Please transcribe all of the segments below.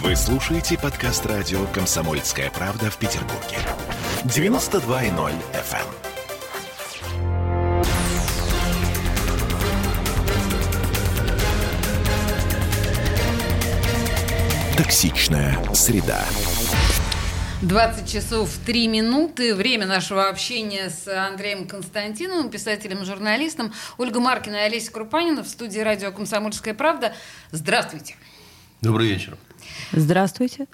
Вы слушаете подкаст радио «Комсомольская правда» в Петербурге. 92.0 FM. Токсичная среда. 20 часов 3 минуты. Время нашего общения с Андреем Константиновым, писателем, журналистом. Ольга Маркина и Олеся Крупанина в студии радио «Комсомольская правда». Здравствуйте. Добрый вечер. Здравствуйте.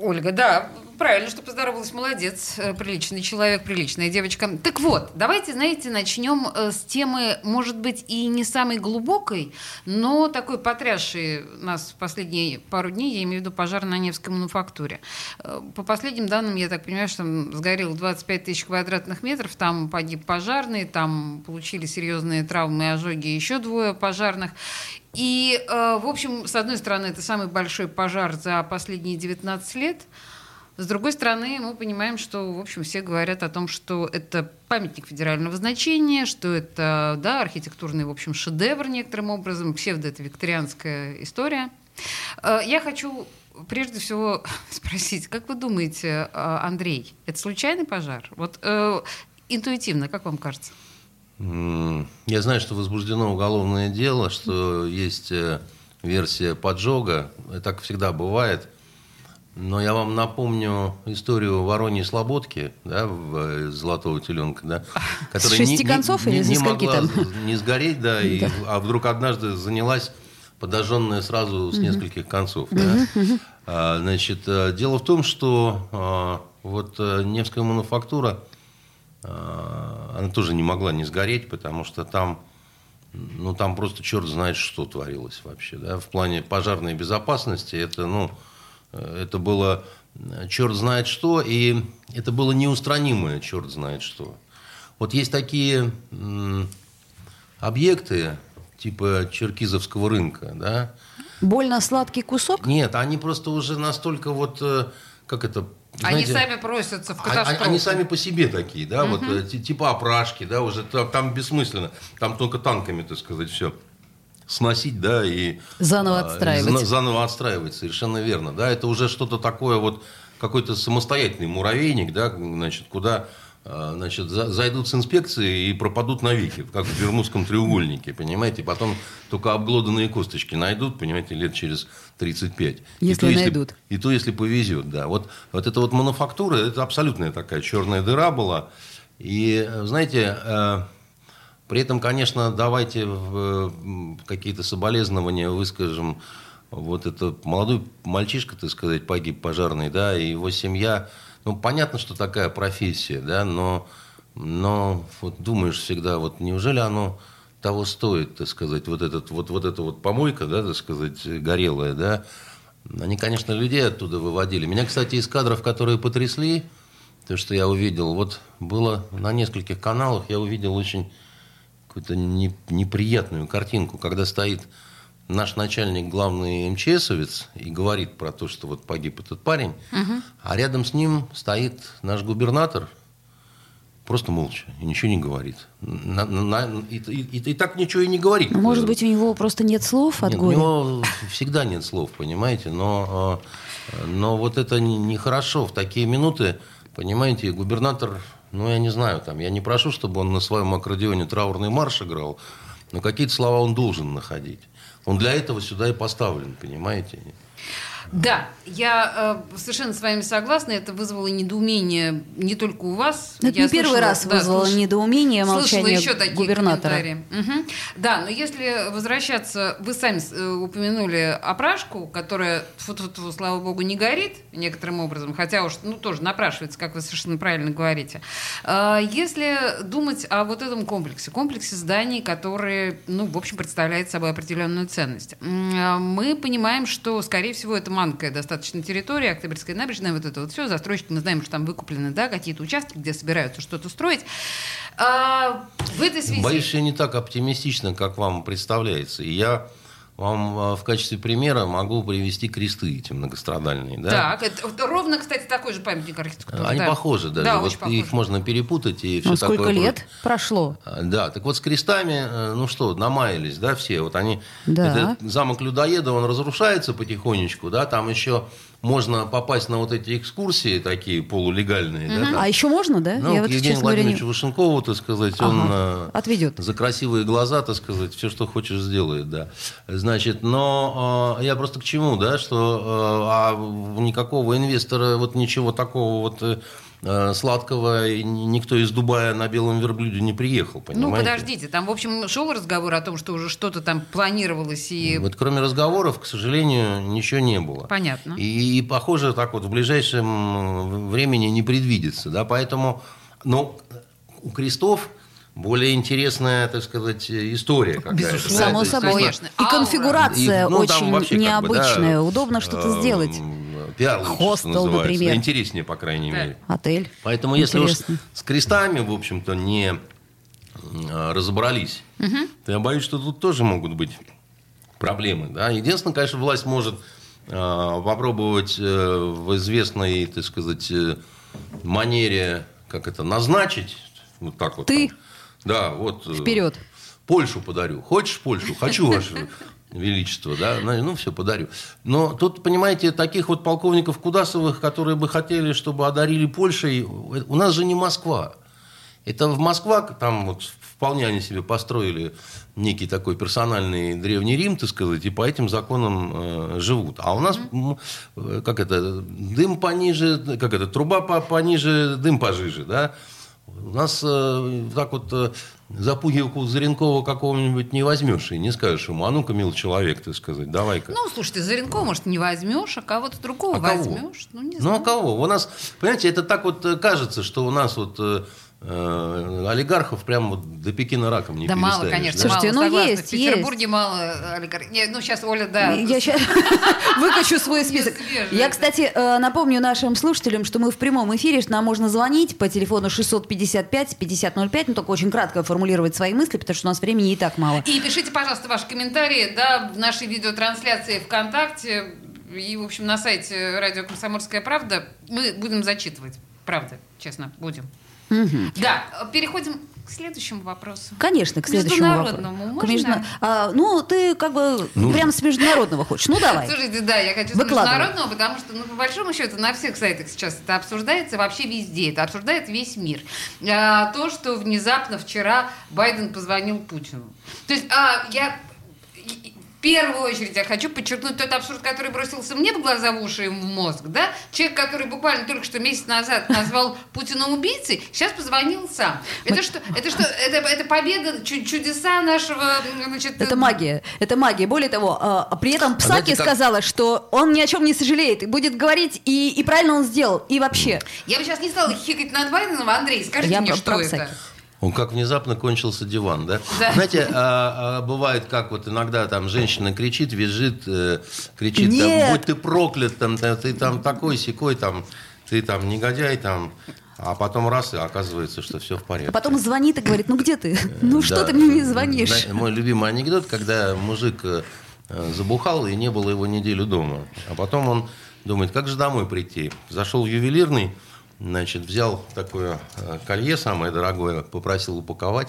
Ольга, да, правильно, что поздоровалась, молодец, э, приличный человек, приличная девочка. Так вот, давайте, знаете, начнем э, с темы, может быть, и не самой глубокой, но такой потрясшей нас в последние пару дней, я имею в виду пожар на Невской мануфактуре. Э, по последним данным, я так понимаю, что там сгорело 25 тысяч квадратных метров, там погиб пожарный, там получили серьезные травмы и ожоги еще двое пожарных. И, в общем, с одной стороны, это самый большой пожар за последние 19 лет – с другой стороны, мы понимаем, что, в общем, все говорят о том, что это памятник федерального значения, что это, да, архитектурный, в общем, шедевр некоторым образом, псевдо это викторианская история. Э, я хочу прежде всего спросить, как вы думаете, э, Андрей, это случайный пожар? Вот э, интуитивно, как вам кажется? Я знаю, что возбуждено уголовное дело, что есть э, версия поджога. Так всегда бывает. Но я вам напомню историю Вороньей Слободки, да, в э, «Золотого теленка», да, которая шести не, концов не, или не, не могла там? не сгореть, да, и, а вдруг однажды занялась подожженная сразу с нескольких концов. Да. А, значит, э, дело в том, что а, вот э, Невская мануфактура, а, она тоже не могла не сгореть, потому что там ну, там просто черт знает, что творилось вообще. Да? В плане пожарной безопасности это, ну, это было э, черт знает что, и это было неустранимое черт знает что. Вот есть такие объекты, типа Черкизовского рынка, да? Больно сладкий кусок? Нет, они просто уже настолько вот, э, как это, знаете, они сами просятся в а, а, катастрофу. Они, сами по себе такие, да, угу. вот э, типа опрашки, да, уже там, там бессмысленно, там только танками, так сказать, все сносить, да, и... Заново а, отстраивать. Заново отстраивать, совершенно верно, да, это уже что-то такое вот, какой-то самостоятельный муравейник, да, значит, куда а, значит, зайдут с инспекцией и пропадут навеки, как в Бермудском треугольнике, понимаете? Потом только обглоданные косточки найдут, понимаете, лет через 35. Если и то, найдут. Если, и то, если повезет, да. Вот, вот эта вот мануфактура, это абсолютная такая черная дыра была. И, знаете, э, при этом, конечно, давайте какие-то соболезнования выскажем. Вот это молодой мальчишка, так сказать, погиб пожарный, да, и его семья. Ну, понятно, что такая профессия, да, но, но вот думаешь всегда, вот неужели оно того стоит, так сказать, вот, этот, вот, вот эта вот помойка, да, так сказать, горелая, да, они, конечно, людей оттуда выводили. Меня, кстати, из кадров, которые потрясли, то, что я увидел, вот было на нескольких каналах, я увидел очень какую-то не, неприятную картинку, когда стоит наш начальник, главный МЧСовец, и говорит про то, что вот погиб этот парень, угу. а рядом с ним стоит наш губернатор, просто молча, и ничего не говорит. На, на, и, и, и, и так ничего и не говорит. Ну, может быть, у него просто нет слов от нет, горя? У него всегда нет слов, понимаете, но, а, но вот это нехорошо. В такие минуты, понимаете, губернатор ну, я не знаю, там, я не прошу, чтобы он на своем аккордеоне траурный марш играл, но какие-то слова он должен находить. Он для этого сюда и поставлен, понимаете? Да, я э, совершенно с вами согласна. Это вызвало недоумение не только у вас. Это я не слышала, первый раз да, вызвало слыш... недоумение молчание еще такие губернатора. Угу. Да, но если возвращаться, вы сами э, упомянули опрашку, которая, фу -фу -фу, слава богу, не горит некоторым образом, хотя уж ну, тоже напрашивается, как вы совершенно правильно говорите. Э, если думать о вот этом комплексе, комплексе зданий, которые, ну, в общем, представляет собой определенную ценность, э, мы понимаем, что, скорее всего, это маленькая достаточно территория, Октябрьская набережная, вот это вот все, застройщики, мы знаем, что там выкуплены, да, какие-то участки, где собираются что-то строить. А, в этой связи... Боюсь, я не так оптимистично, как вам представляется. И я вам а, в качестве примера могу привести кресты эти многострадальные. Да? Так, это, это ровно, кстати, такой же памятник архитектуры. Они да. похожи даже. Да, вот очень похожи. их можно перепутать и все Ну, сколько такое. лет прошло? А, Да, так вот с крестами, э, ну что, намаялись, да, все. Вот они, Да. этот замок людоеда, он разрушается потихонечку, да, там еще можно попасть на вот эти экскурсии такие полулегальные, да, там. А еще можно, да? Ну, Я вот, Евгению говоря, не- Владимировичу Вашенкову, так сказать, он э, Отведет. за красивые глаза, так сказать, все, что хочешь, сделает, да. Значит, но э, я просто к чему, да, что э, а никакого инвестора, вот ничего такого вот э, сладкого и ни- никто из Дубая на белом верблюде не приехал, понимаете? Ну, подождите, там, в общем, шел разговор о том, что уже что-то там планировалось и... Вот кроме разговоров, к сожалению, ничего не было. Понятно. И, и, похоже, так вот в ближайшем времени не предвидится. Да? Поэтому, ну, у крестов более интересная, так сказать, история какая-то. Безусловно. да, Само есть, собой. конечно. И конфигурация и, ну, очень вообще как бы, да, необычная. Удобно что-то э, сделать. Пиар лучше, что Хостел, называется. например. Интереснее, по крайней Да. мере. Отель. Поэтому если уж Интересно. с крестами, в общем-то, не э, разобрались, то я боюсь, что тут тоже могут быть проблемы. Да? Единственное, конечно, власть может э, попробовать э, в известной, так сказать, э, манере, как это, назначить, вот так вот. Ты? там. Да, вот. э, Вперед. Польшу подарю. Хочешь Польшу? Хочу, Ваше Величество, да? Ну, все, подарю. Но тут, понимаете, таких вот полковников Кудасовых, которые бы хотели, чтобы одарили Польшей, у нас же не Москва. Это в Москва, там вот вполне они себе построили некий такой персональный древний Рим, так сказать, и по этим законам э, живут. А у нас, э, как это, дым пониже, как это, труба по- пониже, дым пожиже, да? У нас э, так вот э, за пуговку Заренкова какого-нибудь не возьмешь и не скажешь ему, а ну-ка, мил человек, так сказать, давай-ка. Ну, слушай, ты Заренкова, может, не возьмешь, а кого-то другого А кого? возьмешь. Ну, не Ну, знаю. а кого? У нас, понимаете, это так вот э, кажется, что у нас вот э, олигархов прям вот до Пекина раком не Да мало, конечно, да? Слушайте, мало, ну, согласна. есть, В Петербурге мало э, олигархов. Не, Ну, сейчас Оля, да. Я сейчас выкачу свой список. Я, кстати, э, напомню нашим слушателям, что мы в прямом эфире, что нам можно звонить по телефону 655-5005, ну только очень кратко формулировать свои мысли, потому что у нас времени и так мало. И пишите, пожалуйста, ваши комментарии да, в нашей видеотрансляции ВКонтакте и, в общем, на сайте радио «Комсомольская правда». Мы будем зачитывать. Правда, честно, будем. Да, переходим к следующему вопросу. Конечно, к следующему Международному вопросу. можно? Междуна- а, ну, ты как бы прям с международного хочешь. Ну, давай. Слушайте, да, я хочу с международного, потому что, ну, по большому счету, на всех сайтах сейчас это обсуждается, вообще везде. Это обсуждает весь мир. А, то, что внезапно вчера Байден позвонил Путину. То есть а, я... первую очередь я хочу подчеркнуть тот абсурд, который бросился мне в глаза, в уши и в мозг. Да? Человек, который буквально только что месяц назад назвал Путина убийцей, сейчас позвонил сам. Это что? Это что? Это, это победа, чу- чудеса нашего... Значит, Это магия. Это магия. Более того, а, а при этом Псаки знаете, как- сказала, что он ни о чем не сожалеет и будет говорить, и, и правильно он сделал, и вообще. Я бы сейчас не стала хихикать над Байденом. Андрей, скажите Я мне, про- что про это? Псаки. Он как внезапно кончился диван, да? Да. Знаете, а, а, бывает, как вот иногда там женщина кричит, визжит, э, кричит, там, Нет. будь ты проклят, там, ты там такой секой, там, ты там негодяй, там, а потом раз, и оказывается, что все в порядке. А потом звонит и говорит, ну где ты? Ну что Да. ты мне не звонишь? Мой любимый анекдот, когда мужик э, э, забухал и не было его неделю дома. А потом он думает, как же домой прийти. Зашел в ювелирный, значит, взял такое э, колье самое дорогое, попросил упаковать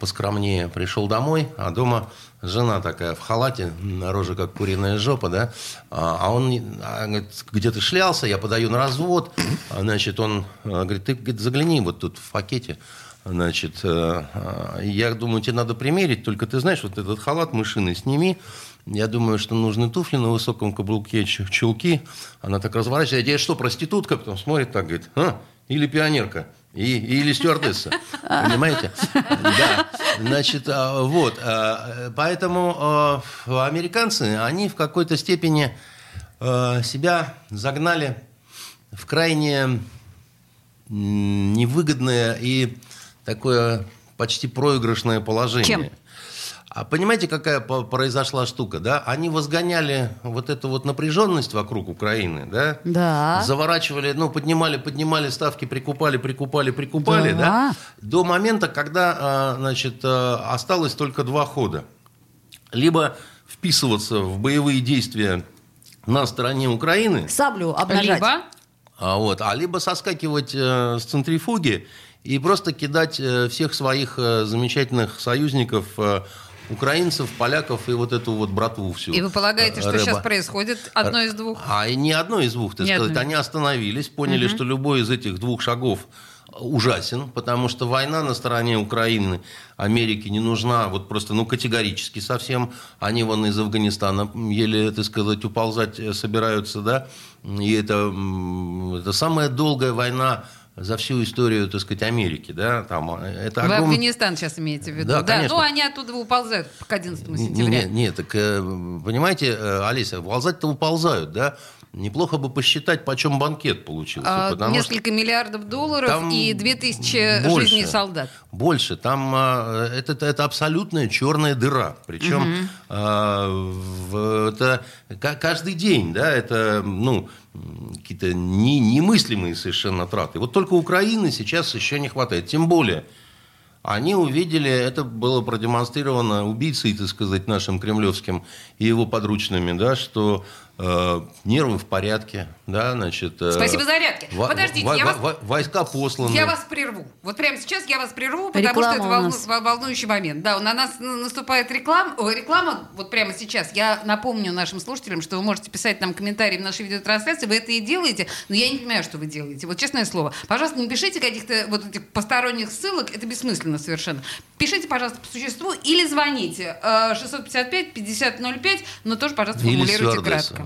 поскромнее. Пришел домой, а дома жена такая в халате, на роже как куриная жопа, да. А а он а, говорит, где ты шлялся, я подаю на развод. А, Значит, он э, говорит, ты говорит, загляни вот тут в пакете. Значит, э, я думаю, тебе надо примерить, только ты знаешь, вот этот халат мышиный сними. Я думаю, что нужны туфли на высоком каблуке, чу- чулки. Она так разворачивается. Я что, проститутка? Потом смотрит так, говорит, а? Или пионерка? И, или стюардесса. Понимаете? Да. Значит, а, вот. а, Поэтому а, американцы, они в какой-то степени а, себя загнали в крайне невыгодное и такое почти проигрышное положение. Чем? А понимаете, какая произошла штука, да? Они возгоняли вот эту вот напряженность вокруг Украины, да? Да. Заворачивали, ну, поднимали, поднимали ставки, прикупали, прикупали, прикупали, Да. да? До момента, когда, а, значит, а, осталось только два хода. Либо вписываться в боевые действия на стороне Украины, Саблю обнажать. Либо а, вот, а либо соскакивать э, с центрифуги и просто кидать э, всех своих э, замечательных союзников, э, украинцев, поляков и вот эту вот братву всю. И вы полагаете, что Рэба. сейчас происходит одно из двух? А не одно из двух, так Не сказать. Они остановились, поняли, что любой из этих двух шагов ужасен, потому что война на стороне Украины Америке не нужна, вот просто, ну, категорически совсем. Они вон из Афганистана еле, так сказать, уползать э, собираются, да, и это, это самая долгая война за всю историю, так сказать, Америки, да, там, э, это Вы огром- Афганистан сейчас имеете в виду? Да, конечно. Ну, они оттуда уползают к 11 сентября. Нет, нет, так, э, понимаете, э, Олеся, уползать-то уползают, да? Неплохо бы посчитать, почем банкет получился. А, потому что- Несколько миллиардов долларов Там и 2000 больше. жизней солдат. Больше. Там а, это, это, это абсолютная черная дыра. Причем а, в- это ка- каждый день, да, это ну, какие-то не- немыслимые совершенно траты. Вот только Украины сейчас еще не хватает. Тем более, они увидели, это было продемонстрировано убийцей, так сказать, нашим кремлевским и его подручными, да, что нервы в порядке, да, значит... э, Спасибо за зарядки. во- Подождите, во- я вас- во- войска посланы. Я вас прерву. Вот прямо сейчас я вас прерву, потому Реклама что это волну- нас. вол- волнующий момент. Да, на нас наступает реклама. Ой, реклама вот прямо сейчас. Я напомню нашим слушателям, что вы можете писать нам комментарии в нашей видеотрансляции. Вы это и делаете, но я не понимаю, что вы делаете. Вот честное слово. Пожалуйста, не пишите каких-то вот этих посторонних ссылок. Это бессмысленно совершенно. Пишите, пожалуйста, по существу или звоните. Э, 655-5005, но тоже, пожалуйста, формулируйте кратко.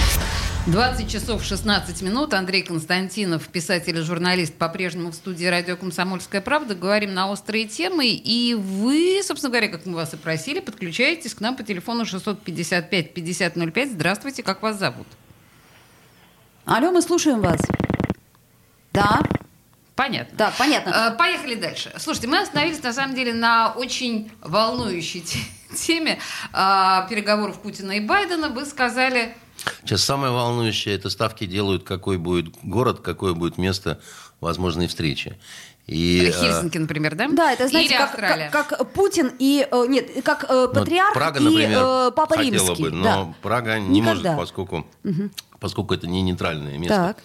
20 часов 16 минут. Андрей Константинов, писатель и журналист, по-прежнему в студии радио «Комсомольская правда». Говорим на острые темы. И вы, собственно говоря, как мы вас и просили, подключаетесь к нам по телефону 655-5005. Здравствуйте, как вас зовут? Алло, мы слушаем вас. Да, Понятно. да, понятно. Э, Поехали дальше. Слушайте, мы остановились на самом деле на очень волнующей те- теме э, переговоров Путина и Байдена. Вы сказали, Сейчас самое волнующее, это ставки делают, какой будет город, какое будет место возможной встречи. И, э, Хельсинки, например, да? Да, это знаете, Или как, Австралия. как- как Путин и э, нет, как э, ну, патриарх Прага, и например, э, Папа Римский. бы, но да. Прага не Никогда. может, поскольку, поскольку это не нейтральное место. Так.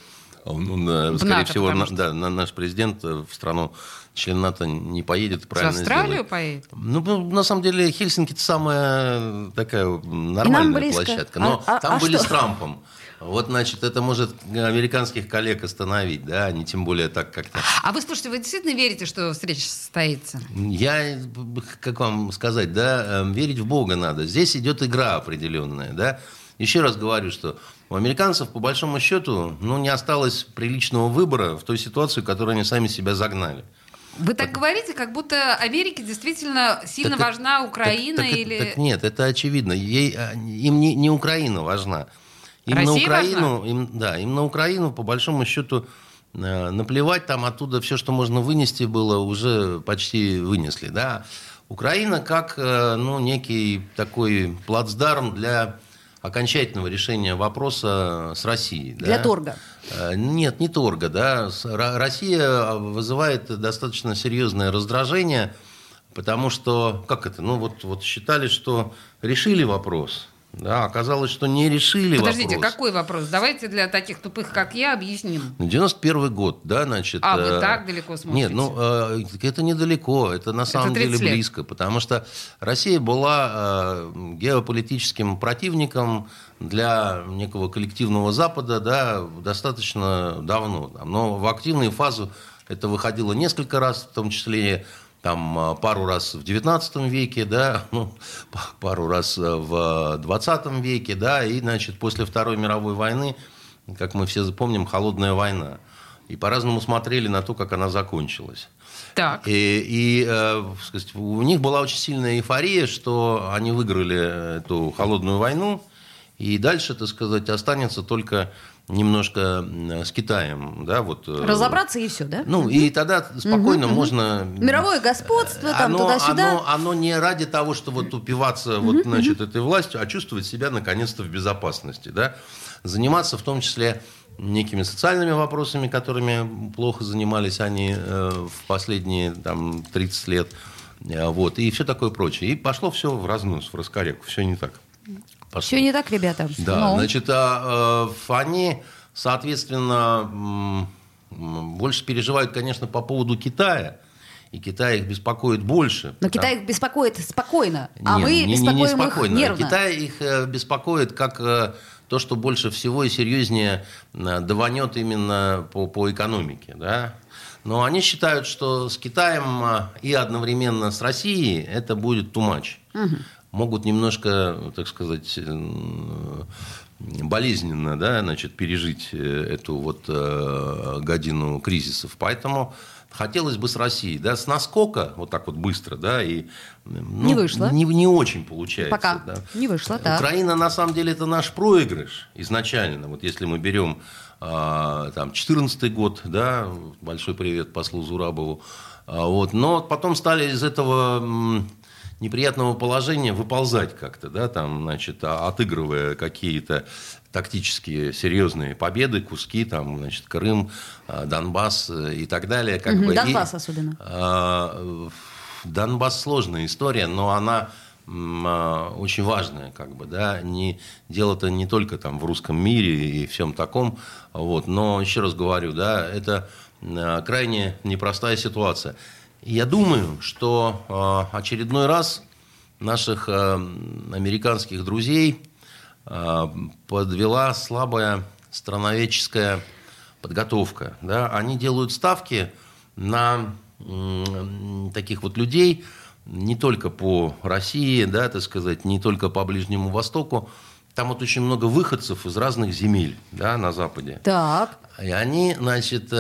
Он, он, э, В скорее НАТО, всего, на- что. да, на- наш президент в страну член НАТО не поедет, В правильно Австралию сделает. поедет? Ну, ну, на самом деле, Хельсинки это самая такая нормальная площадка. Но А- а- там а были что? с Трампом. Вот, значит, это может американских коллег остановить, да, не тем более так как-то. А вы, слушайте, вы действительно верите, что встреча состоится? Я, как вам сказать, да, э, верить в Бога надо. Здесь идет игра определенная, да. Еще раз говорю, что у американцев, по большому счету, ну, не осталось приличного выбора в той ситуации, в которую они сами себя загнали. Вы так говорите, как будто Америке действительно сильно Так важна Украина Так- так- или... так нет, это очевидно. Ей, а, им не, не Украина важна. Им на Украину, им, да, им на Украину, по большому счету, э, наплевать, там оттуда все, что можно вынести было, уже почти вынесли. Да? Украина как э, ну, некий такой плацдарм для окончательного решения вопроса с Россией. да. Для торга. Э, Нет, не торга, да. Россия вызывает достаточно серьезное раздражение, потому что, как это, ну вот, вот считали, что решили вопрос, да, оказалось, что не решили Подождите, вопрос. какой вопрос? Давайте для таких тупых, как я, объясним. Ну, 91 год, да, значит... А, вы э, так далеко смотрите? Нет, ну, э, это недалеко, это на самом 30 деле лет. близко, потому что Россия была э, геополитическим противником для некого коллективного Запада, да, достаточно давно. Но в активную фазу это выходило несколько раз, в том числе там э, пару раз в 19 веке, да, ну, пару раз э, в 20 веке, да, и, значит, после Второй мировой войны, как мы все помним, холодная война. И по-разному смотрели на то, как она закончилась. Так. И, и, э, сказать, у них была очень сильная эйфория, что они выиграли эту холодную войну, и дальше, так сказать, останется только немножко с Китаем, да, вот. э, Разобраться и все, да? Ну, и тогда спокойно можно... Мировое господство, там, оно, туда-сюда. Оно, оно не ради того, что вот упиваться вот, значит, этой властью, а чувствовать себя наконец-то в безопасности, да. Заниматься в том числе некими социальными вопросами, которыми плохо занимались они э, в последние там, 30 лет. Э, Вот, и все такое прочее. И пошло все в разнос, в раскоряку. Все не так. Все не так, ребята. Да, Ну, значит, а, э, они, соответственно, больше переживают, конечно, по поводу Китая. И Китай их беспокоит больше. Но потому- Китай их беспокоит спокойно, а не, мы не- не- не беспокоим их спокойно. нервно. Китай их э, беспокоит как э, то, что больше всего и серьезнее даванет именно по, по экономике. Да? Но они считают, что с Китаем и одновременно с Россией это будет too much. Могут немножко, так сказать, э, болезненно да, значит, пережить э, эту вот э, годину кризисов. Поэтому хотелось бы с Россией, да, с наскока, вот так вот быстро, да, и ну, Не вышло. Не, не очень получается. Пока да. не вышло, так. Украина, на самом деле, это наш проигрыш изначально. Вот если мы берем а, там 14 год, да, большой привет послу Зурабову, А, вот, но потом стали из этого неприятного положения выползать как-то, да, там, значит, а- отыгрывая какие-то тактические серьезные победы, куски, там, значит, Крым, а, Донбасс э, и так далее. Как Мгм, бы. И, Донбасс особенно. а, Донбасс сложная история, но она очень важная, как бы, да, не, дело-то не только там в русском мире и всем таком, вот, но еще раз говорю, да, это крайне непростая ситуация. Я думаю, что а, очередной раз наших а, американских друзей а, подвела слабая страноведческая подготовка. Да? Они делают ставки на таких вот людей, не только по России, да, так сказать, не только по Ближнему Востоку. Там вот очень много выходцев из разных земель да, на Западе. Так. И они, значит,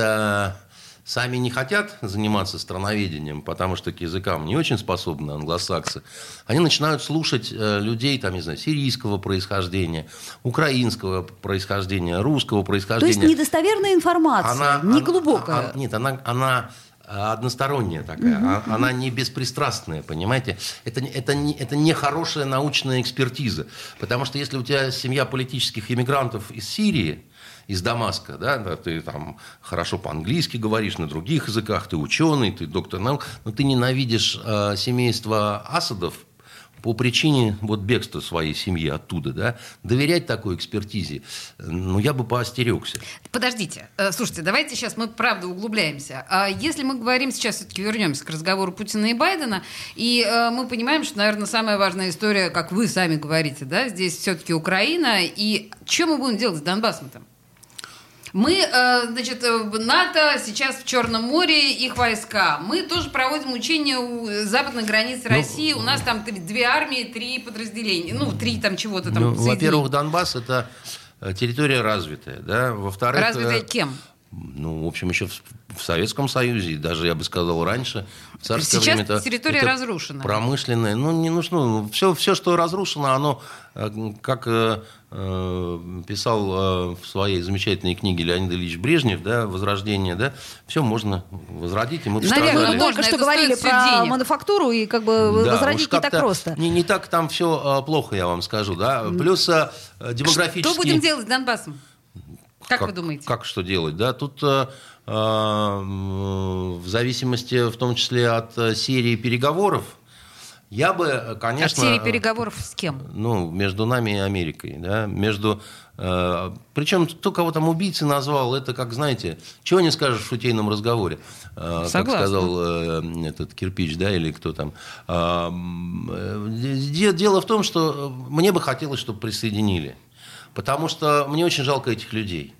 сами не хотят заниматься страноведением, потому что к языкам не очень способны англосаксы. Они начинают слушать э, людей, там, не знаю, сирийского происхождения, украинского происхождения, русского То есть происхождения. недостоверная информация, не глубокая. а- нет, она, она а, односторонняя такая, а- она не беспристрастная, понимаете? Это, это, не, это не хорошая научная экспертиза. Потому что если у тебя семья политических иммигрантов из Сирии, из Дамаска, да, ты там хорошо по-английски говоришь, на других языках, ты ученый, ты доктор наук, но ты ненавидишь э, семейство Асадов по причине вот бегства своей семьи оттуда, да, доверять такой экспертизе, ну, я бы поостерегся. Подождите, Э, слушайте, давайте сейчас мы правда углубляемся. А Если мы говорим сейчас, все-таки вернемся к разговору Путина и Байдена, и э, мы понимаем, что, наверное, самая важная история, как вы сами говорите, да, здесь все-таки Украина, и что мы будем делать с Донбассом-то? Мы, э, значит, э, НАТО сейчас в Черном море, их войска. Мы тоже проводим учения у западных границ России. У нас там три- две армии, три подразделения. Ну, три там чего-то там. Ну, во-первых, Донбасс это э, территория развитая, да. Во-вторых, Развитая кем? Ну, в общем, еще в, в Советском Союзе, даже, я бы сказал, раньше. В царское Сейчас время территория это разрушена. Промышленная. Ну, не нужно. все, все, что разрушено, оно, как писал э, в своей замечательной книге Леонид Ильич Брежнев, да, «Возрождение», да, все можно возродить, и мы Наверное, пострадали. Мы только что говорили про денег. мануфактуру, и как бы Да, возродить не так просто. Не, не так там все плохо, я вам скажу, да. Плюс э, демографически... Что будем делать с Донбассом? Как, вы Как- думаете? Как что делать? Да, тут э, э, в зависимости, в том числе от э, серии переговоров, я бы, э, От конечно... серии переговоров с кем? Ну, между нами и Америкой, да, между... э, причем кто кого там убийцы назвал, это как, знаете, чего не скажешь в шутейном разговоре. Э, как Согласна. сказал э, этот кирпич, да, или кто там. А, э, де- Дело в том, что мне бы хотелось, чтобы присоединили. Потому что мне очень жалко этих людей.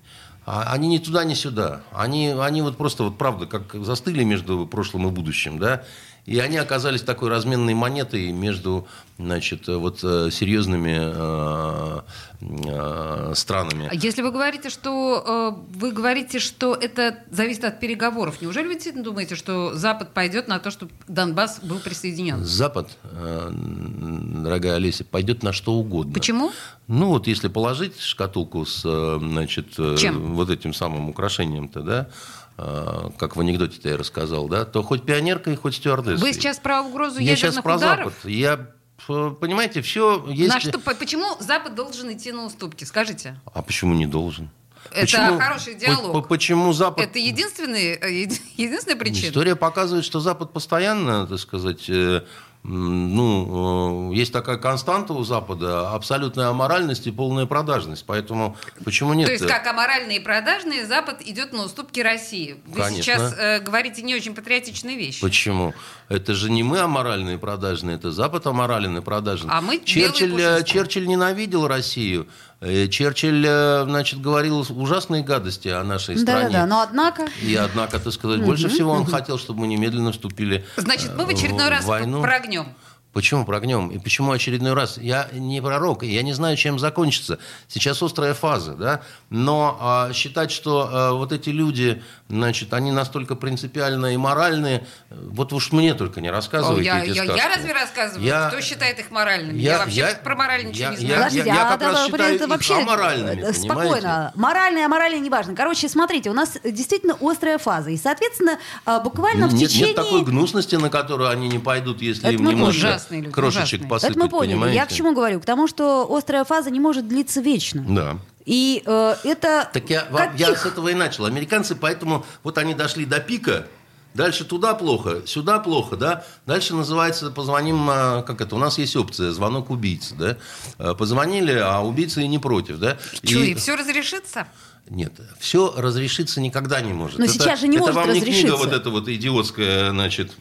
А Они ни туда, ни сюда. Они, они вот просто, вот правда, как застыли между прошлым и будущим, да. И они оказались такой разменной монетой между значит, вот э, серьезными э, э, странами. А Если вы говорите, что э, вы говорите, что это зависит от переговоров, неужели вы действительно думаете, что Запад пойдет на то, чтобы Донбасс был присоединен? Запад, э, дорогая Олеся, пойдет на что угодно. Почему? Ну, вот если положить шкатулку с, э, значит, э, Чем? вот этим самым украшением-то, да, э, как в анекдоте-то я рассказал, да, то хоть пионеркой, хоть стюардессой. Вы сейчас про угрозу Я сейчас ядерных про ударов? Запад. Я, э, понимаете, все есть... На что, по- почему Запад должен идти на уступки? Скажите. А почему не должен? Это Почему- хороший по- диалог. по- Почему Запад... Это единственный, э, еди- единственная причина? История показывает, что Запад постоянно, так сказать, э, ну, э, есть такая константа у Запада, абсолютная аморальность и полная продажность. Поэтому почему нет? То есть, как аморальные и продажные, Запад идет на уступки России. Вы Конечно. сейчас э, говорите не очень патриотичные вещи. Почему? Это же не мы аморальные и продажные, это Запад аморален и продажен. А мы Черчилль, э. Черчилль ненавидел Россию. Э, Черчилль, э, значит, говорил ужасные гадости о нашей стране. Да-да-да, но однако... И однако, так сказать, больше всего он хотел, чтобы мы немедленно вступили Значит, мы в э, очередной раз войну. прогнем. Почему прогнем? И почему очередной раз? Я не пророк, и я не знаю, чем закончится. Сейчас острая фаза, да? Но а, считать, что а, вот эти люди, значит, они настолько принципиальные и моральные, вот уж мне только не О, рассказывайте я, эти я- я разве рассказываю? Я- Кто считает их моральными? Я, вообще про мораль ничего я- не я- знаю. Подождите, я а как раз да, считаю это их вообще аморальными, э, понимаете? спокойно. Моральное, аморальное неважно. Короче, смотрите, у нас действительно острая фаза. И, соответственно, а, буквально в нет, течение... нет такой гнусности, на которую они не пойдут, если Это им мы немножко ужасные люди, крошечек ужасные. посыпать, Это мы поняли. понимаете? Я к чему говорю? К тому, что острая фаза не может длиться вечно. Да. И э, это... Так я, вам- я каких? с этого и начал. Американцы, поэтому вот они дошли до пика, дальше туда плохо, сюда плохо, да. Дальше называется, позвоним, а, как это, у нас есть опция, звонок убийцы, да. А, Позвонили, а убийца и не против, да. Чё, и все разрешится? Нет, все разрешиться никогда не может. Но сейчас же не это может вам не книга разрешиться. вот эта вот идиотская, значит,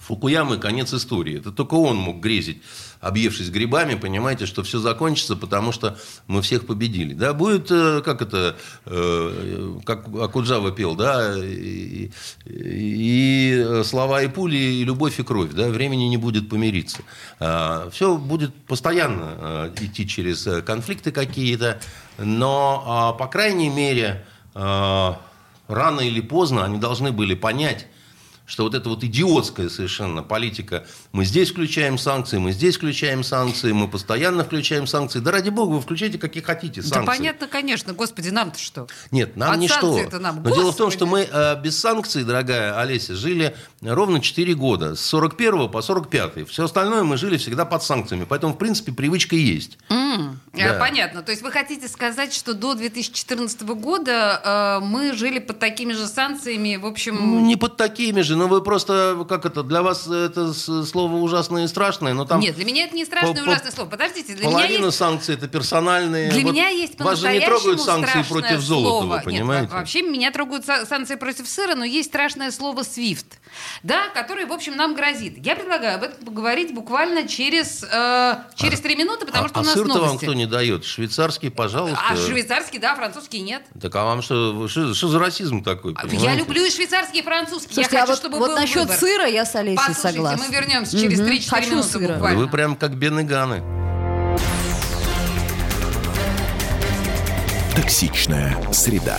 Фукуямы «Конец истории». Это только он мог грезить, объевшись грибами, понимаете, что все закончится, потому что мы всех победили. Да, будет, э, как это, э, как Акуджава пел, да, и, и слова и пули, и любовь и кровь, да, времени не будет помириться. Все будет постоянно э, идти через конфликты какие-то, но, а, по крайней мере, рано или поздно они должны были понять, что вот эта вот идиотская совершенно политика, мы здесь включаем санкции, мы здесь включаем санкции, мы постоянно включаем санкции. Да ради бога, вы включайте какие хотите санкции. Да понятно, конечно. Господи, нам-то что? Нет, нам От не что. нам. Но дело в том, Господи. что мы э, без санкций, дорогая Олеся, жили ровно 4 года. С 41 по 45. Все остальное мы жили всегда под санкциями. Поэтому, в принципе, привычка есть. Э, Да. Понятно. То есть вы хотите сказать, что до 2014 года э, мы жили под такими же санкциями, в общем... Не под такими же, но вы просто, как это, для вас это слово ужасное и страшное, но там Нет, для меня это не страшное по- ужасное слово. Подождите, для меня есть... санкций это персональные. Для Вот меня есть Вас же не трогают санкции против Золотого, слово. понимаете? Нет, во- вообще меня трогают са- санкции против сыра, но есть страшное слово SWIFT, да, которое, в общем, нам грозит. Я предлагаю об этом поговорить буквально через, э, через три минуты, потому а, что у а нас сыр-то вам новости. кто не дает? Швейцарский, пожалуйста. А швейцарский, да, французский нет. Так а вам что, что, что за расизм такой? Я понимаете? люблю и швейцарский, и французский. Слушайте, я а хочу, вот, чтобы вот был насчет выбор. сыра я с Олесей Послушайте, согласна. мы вернемся через Мгм. 3-4 Хочу минуты сыра. буквально. Вы прям как Бен и Ганы. Токсичная среда.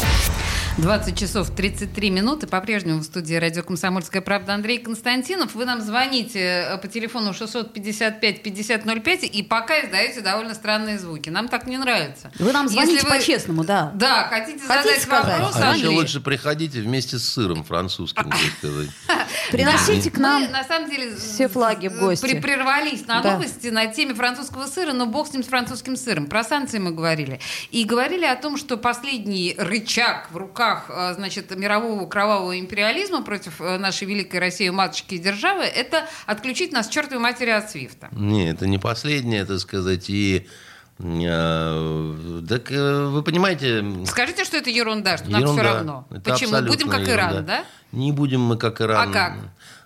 20 часов 33 минуты. По-прежнему в студии радио «Комсомольская правда» Андрей Константинов. Вы нам звоните э, по телефону 655-5005 и пока издаете довольно странные звуки. Нам так не нравится. Вы нам звоните Если вы- по-честному, да. Да, хотите, Хотите задать сказать? вопрос, А еще Андрей? лучше приходите вместе с сыром французским, сказать. Приносите к нам на самом деле, все флаги в гости. прервались на новости на теме французского сыра, но бог с ним с французским сыром. Про санкции мы говорили. И говорили о том, что последний рычаг в руках, э, значит, мирового кровавого империализма против э, нашей великой России, матушки и державы, это отключить нас чертовой матери от Свифта. Не, это не последнее, так сказать, и Э, Так вы понимаете, Скажите, что это ерунда, что нам ерунда. все равно. Это Почему? Будем как Иран, ерунда. да? Не будем мы как Иран. А как?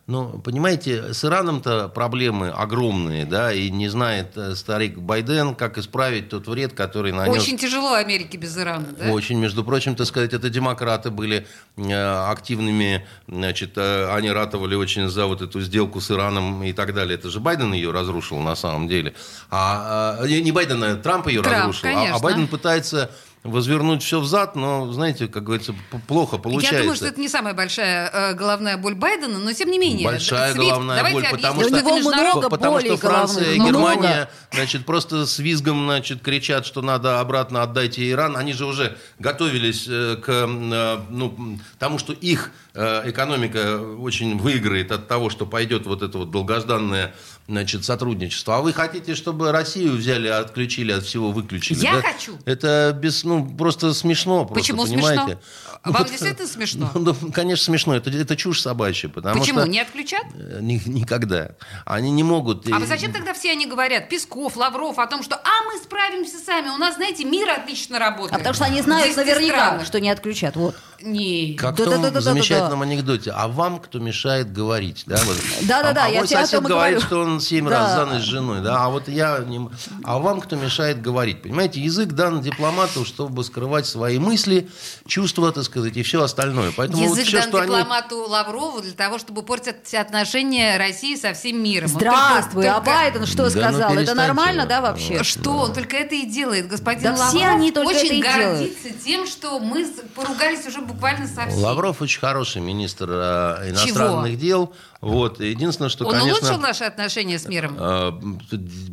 Ну, понимаете, с Ираном-то проблемы огромные, да, и не знает э, старик Байден, как исправить тот вред, который нанес Очень тяжело Америке без Ирана, да? Очень, между прочим, так сказать, это демократы были э, активными, значит, э, они ратовали очень за вот эту сделку с Ираном и так далее. Это же Байден ее разрушил на самом деле. А, а, не Байден, а Трамп ее Трамп, разрушил. А- конечно. А, Байден пытается возвернуть все взад, но, знаете, как говорится, плохо получается. Я думаю, что это не самая большая э, головная боль Байдена, но тем не менее. Большая Свифт, головная боль, потому что- него много Потому что Франция и. Германия, значит, просто с визгом, значит, кричат, что надо обратно отдайте Иран. Они же уже готовились э, к э, ну, тому, что их э, экономика очень выиграет от того, что пойдет вот это вот долгожданное значит, сотрудничество. А вы хотите, чтобы Россию взяли, отключили от всего, выключили? Я да? хочу. Это без, ну, просто смешно. Просто, Почему понимаете? смешно? А Вам действительно смешно? Ну, ну, конечно, смешно. Это, это чушь собачья. Потому Почему? Что, Не отключат? Э, ни- Никогда. Они не могут... А э, вы зачем тогда все они говорят, Песков, Лавров, о том, что «а мы справимся сами, у нас, знаете, мир отлично работает». А потому что они знают 10 наверняка, что не отключат. Вот. Не. Как Да, в да, том да, да, да, замечательном анекдоте. А вам кто мешает говорить? Да, вот. Да-да-да, а, я а тебе о том говорит, говорю. что он семь Да. раз за ночь с женой. Да? А вот я... Не... А вам кто мешает говорить? Понимаете, язык дан дипломату, чтобы скрывать свои мысли, чувства, так сказать, и все остальное. Поэтому вот Язык все, дан что они... дипломату Лаврову для того, чтобы портить отношения России со всем миром. Здравствуй, только- а Байден что Да ну сказал? Это перестаньте нормально, да, вообще? Что? Он только это и делает. Господин Да Лавров все они только очень это и гордится тем, что мы поругались уже буквально со всеми. Лавров очень хороший министр э, иностранных дел. Вот. Единственное, что, Он конечно... улучшил наши отношения с миром? А,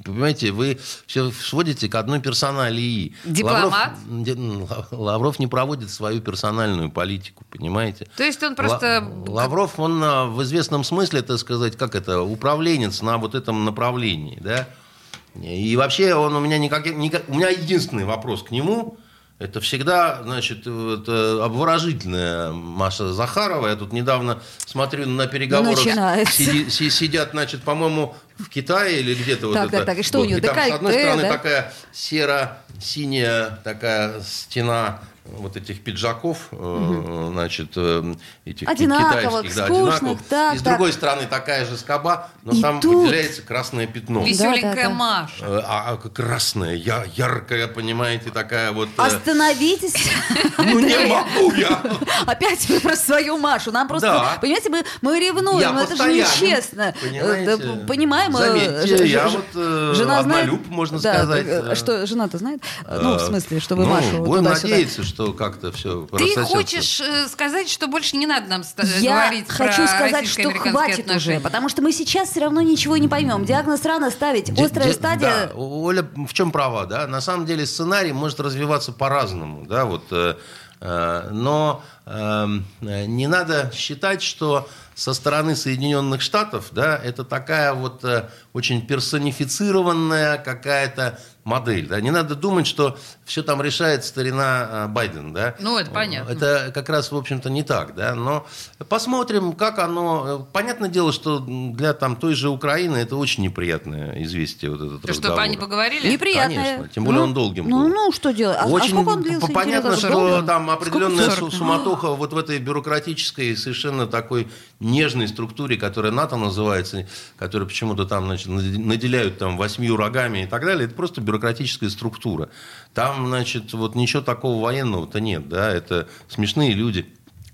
Понимаете, вы все сводите к одной персоналии. Дипломат? Лавров, Лавров не проводит свою персональную политику, понимаете? То есть он просто... Ла- Лавров, он а, в известном смысле, так сказать, как это, управленец на вот этом направлении, да? И вообще он у меня никак, никак- у меня единственный вопрос к нему, это всегда, значит, вот, э, обворожительная Маша Захарова. Я тут недавно смотрю на переговорах. начинается. сиди- си- сидят, значит, по-моему, в Китае или где-то вот Так, это. так, так, и что у Вот, нее, там, с одной стороны, да? такая серо-синяя такая стена вот этих пиджаков, э, значит, э, этих Одинаковых, китайских, да, скучных, одинаковых. так, И с так. другой стороны такая же скоба, но И там тут- выделяется красное пятно. Веселенькая Да, да, да. Маша. Э, А, а красная, я, яркая, понимаете, такая вот... Остановитесь. Ну не могу я. Опять вы про свою Машу. Нам просто, понимаете, мы, ревнуем, это же нечестно. Понимаем. Заметьте, я вот, жена знает? однолюб, можно Да, сказать. Что, жена-то знает? Ну, в смысле, что вы ну, Машу Будем туда-сюда. надеяться, что как-то все Ты хочешь э, сказать, что больше не надо нам ста- Я говорить хочу про сказать, что хватит отношения? уже, потому что мы сейчас все равно ничего не поймем. Диагноз рано ставить. Острая де- стадия. да, Оля в чем права, да? На самом деле сценарий может развиваться по-разному, да, вот. э, э, но э, не надо считать, что со стороны Соединенных Штатов, да, это такая вот э, очень персонифицированная какая-то модель, да. Не надо думать, что все там решает старина э, Байден, да. Ну, это понятно. Это как раз, в общем-то, не так, да. Но посмотрим, как оно. Понятное дело, что для там той же Украины это очень неприятное известие вот этот То, разговор. чтобы они поговорили? Неприятное. Конечно, тем более он долгим Ну, был. ну, что делать? А, а Очень сколько он длился? понятно, что там определенная суматоха вот в этой бюрократической, совершенно такой нежной структуре, которая НАТО называется, которая почему-то там значит, наде- наделяют там восьмью рогами и так далее, это просто бюрократическая структура. Там, значит, вот ничего такого военного-то нет, да, это смешные люди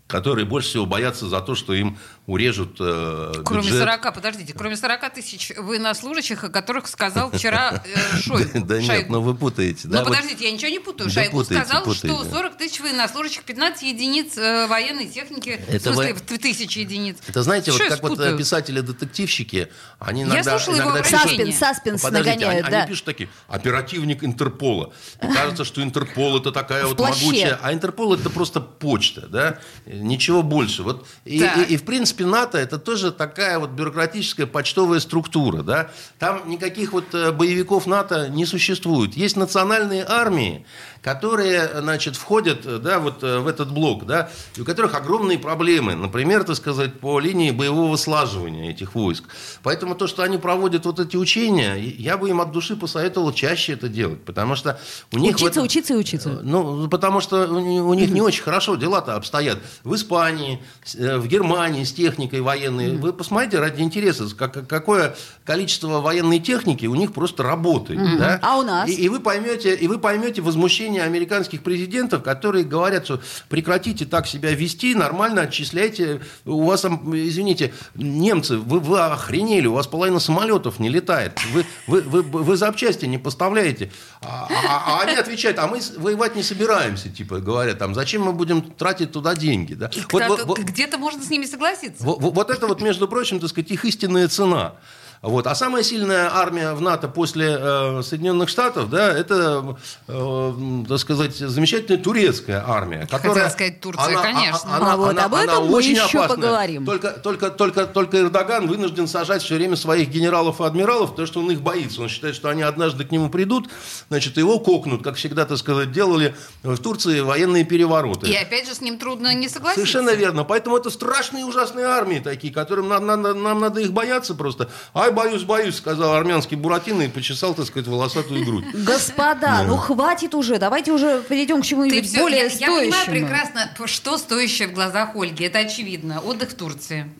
которые больше всего боятся за то, что им урежут э, Кроме бюджет. 40, подождите, кроме 40 тысяч военнослужащих, о которых сказал вчера э, Шойгу. Да нет, но вы путаете. Ну, подождите, я ничего не путаю. Шойгу сказал, что 40 тысяч военнослужащих, 15 единиц э, военной техники, в смысле, тысячи единиц. Это знаете, вот я как вот э, писатели-детективщики, они Я иногда, слушала его иногда обращение. Саспенс, нагоняют, они, да. они пишут такие, оперативник Интерпола. И кажется, что Интерпол это такая вот могучая... А Интерпол это просто почта, да? Ничего больше. Вот и, в принципе, НАТО это тоже такая вот бюрократическая почтовая структура, да? Там никаких вот э, боевиков НАТО не существует. Есть национальные армии, которые, значит, входят, э, да, вот э, в этот блок, да, и у которых огромные проблемы, например, так сказать, по линии боевого слаживания этих войск. Поэтому то, что они проводят вот эти учения, я бы им от души посоветовал чаще это делать, потому что у них... Учиться, этом- учиться и учиться. ну, потому что у у них не очень хорошо дела-то обстоят. В Испании, э, в Германии с техникой военной. Вы посмотрите ради интереса, как- какое количество военной техники у них просто работает. да? А у нас? И, и вы поймете, и вы поймете возмущение американских президентов, которые говорят, что прекратите так себя вести, нормально отчисляйте. У вас, там, извините, немцы, вы, вы охренели, у вас половина самолетов не летает. Вы, вы, вы, вы запчасти не поставляете. А, а- а они отвечают, а мы воевать не собираемся, типа, говорят, там, зачем мы будем тратить туда деньги. Да? Вот- вот- Где-то можно с ними согласиться. вот, вот- вот это вот, между прочим, так сказать, их истинная цена. Вот. А самая сильная армия в НАТО после э, Соединенных Штатов, да, это, э, так сказать, замечательная турецкая армия. Которая, сказать, Турция, конечно. А вот об этом мы очень еще опасная. поговорим. Только, только, только, только Эрдоган вынужден сажать все время своих генералов и адмиралов, потому что он их боится. Он считает, что они однажды к нему придут, значит, его кокнут, как всегда, так сказать, делали в Турции военные перевороты. И опять же с ним трудно не согласиться. Совершенно верно. Поэтому это страшные ужасные армии такие, которым нам, надо- нам надо их бояться просто. Ай, боюсь, боюсь, сказал армянский Буратино и почесал, так сказать, волосатую грудь. Господа, ну хватит уже, давайте уже перейдем к чему-нибудь более я, я понимаю стоящему. прекрасно, что стоящее в глазах Ольги. Это очевидно. Отдых в Турции.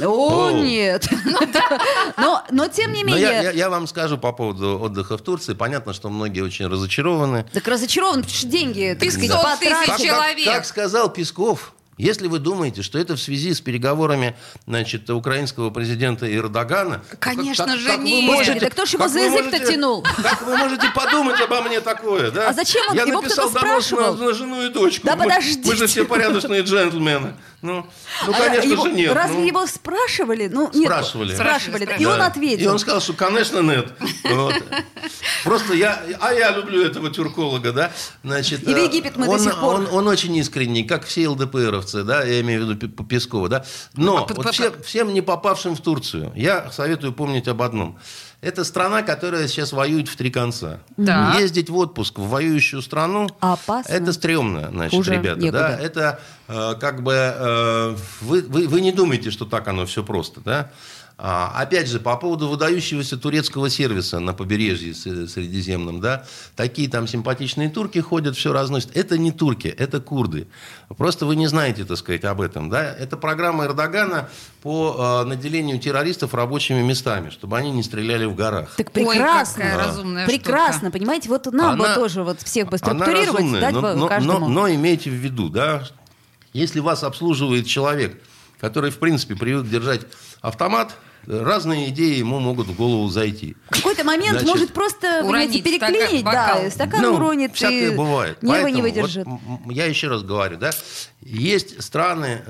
О, О. нет. Но, но тем не Но я, я- менее, я вам скажу по поводу отдыха в Турции. Понятно, что многие очень разочарованы. так разочарован, потому что деньги, так Пятьсот сказать, тысяч потратили. Как, как- человек. как сказал Песков, если вы думаете, что это в связи с переговорами значит, украинского президента Эрдогана... Конечно как- же как вы нет. можете- Да кто ж его за вы язык-то тянул? Как вы можете подумать обо мне такое, да? А зачем он- Я его написал донос на, на жену и дочку. Да мы, подождите. Мы же все порядочные джентльмены. Ну, ну А конечно его- же, нет. Разве ну. его спрашивали? Ну, нет, Спрашивали. Спрашивали. да. И он Да. ответил. И он сказал, что, конечно, нет. Вот. Просто я, а я люблю этого тюрколога, да. Значит, И в э, Египет мы до он, сих пор. Он, он очень искренний, как все ЛДПРовцы, да, я имею в виду Пескова, да. Но А, вот п- все- всем не попавшим в Турцию, я советую помнить об одном. Это страна, которая сейчас воюет в три конца. Так. Ездить в отпуск в воюющую страну, Опасно. это стрёмно, значит, Хуже ребята. некуда. Да, это э, как бы э, вы, вы, вы не думаете, что так оно все просто, да? А, опять же, по поводу выдающегося турецкого сервиса на побережье С- Средиземном, да, такие там симпатичные турки ходят, все разносят. Это не турки, это курды. Просто вы не знаете, так сказать, об этом, да. Это программа Эрдогана по э, наделению террористов рабочими местами, чтобы они не стреляли в горах. Так Ой, прекрасно. какая разумная прекрасно, штука. понимаете, вот нам бы Она- тоже вот всех бы Она структурировать, разумная, дать но, бы но- каждому. но- но имейте в виду, да, если вас обслуживает человек, который, в принципе, привык держать автомат, разные идеи ему могут в голову зайти. В какой-то момент Значит, может просто, уронить переклинить, стакан, бокал. да, стакан Ну, уронит, всякое и бывает. нервы Поэтому не вот выдержит. м- я еще раз говорю, да, есть страны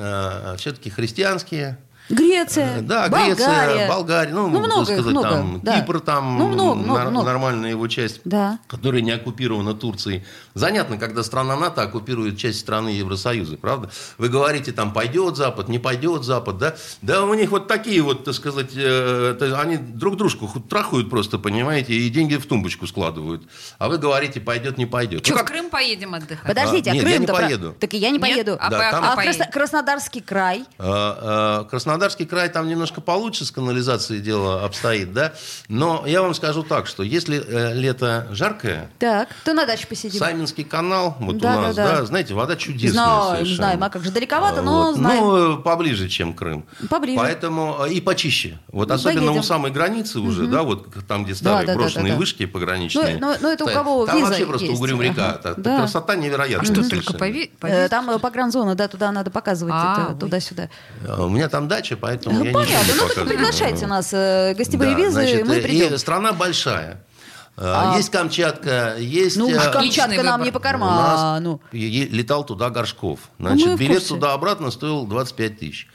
все-таки христианские, Греция, Э, Да, Болгария. Греция, Болгария, ну, Ну, много, сказать, много, там, да. Кипр там, Ну, много, много, нар- нормальная его часть, Да. которая не оккупирована Турцией. Занятно, когда страна НАТО оккупирует часть страны Евросоюза, правда? Вы говорите, там, пойдет Запад, не пойдет Запад, да? Да у них вот такие вот, так сказать, э, они друг дружку трахают просто, понимаете, и деньги в тумбочку складывают. А вы говорите, пойдет, не пойдет. Что, Ну, в как- Крым поедем отдыхать? Подождите, а, нет, я не поеду. Так и я не Нет? поеду. А Да, там- а А? Красно- Краснодарский край? Э, э, Краснодарский край там немножко получше с канализацией дело обстоит, да? Но я вам скажу так, что если э, лето жаркое, Так, то на даче посидим. Сайминский канал, вот Да, у нас, да, да, да. знаете, вода чудесная Знаем, совершенно. знаем. А как же, далековато, но Вот. знаем. Ну, поближе, чем Крым. Поближе. Поэтому э, и почище. Вот особенно Поедем. у самой границы уже, да, вот там, где старые да, да, брошенные да, да. вышки пограничные. Ну, ну, ну, это у кого Там виза вообще просто есть. угрюм река. Ага. Да. Красота невероятная. А что, только совершенно. по ви- по Э? Там э, погранзона, да, туда надо показывать, А, это, туда-сюда. У меня там дача, поэтому Ну, я понятно, не буду ну так показывать. приглашайте нас, э, гостевые Да, визы, значит, мы придем. И страна большая. Э, А. Есть Камчатка, есть... Ну, э, уж Камчатка нам выбор. не по карману. е- летал туда Горшков. мы Значит, билет туда-обратно стоил 25 тысяч.